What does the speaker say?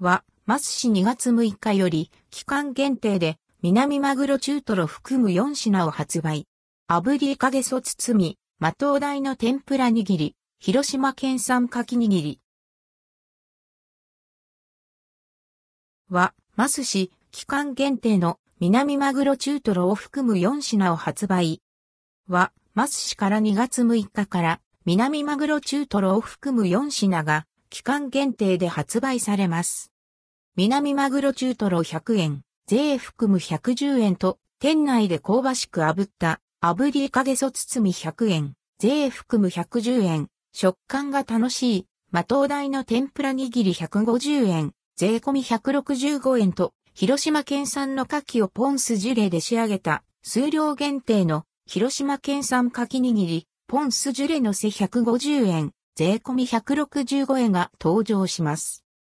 は、マス市2月6日より、期間限定で、南マグロ中トロ含む4品を発売。炙りかげそ包み、マトウダイの天ぷら握り、広島県産かき握り。は、マス市、期間限定の南マグロ中トロを含む4品を発売。は、マス市から2月6日から南マグロ中トロを含む4品が期間限定で発売されます。南マグロ中トロ100円、税含む110円と店内で香ばしく炙った炙りかげそ包み100円、税含む110円、食感が楽しい、マトウダイの天ぷら握り150円、税込み165円と、広島県産の牡蠣をポンスジュレで仕上げた、数量限定の、広島県産牡蠣握り、ポンスジュレのせ150円、税込み165円が登場します。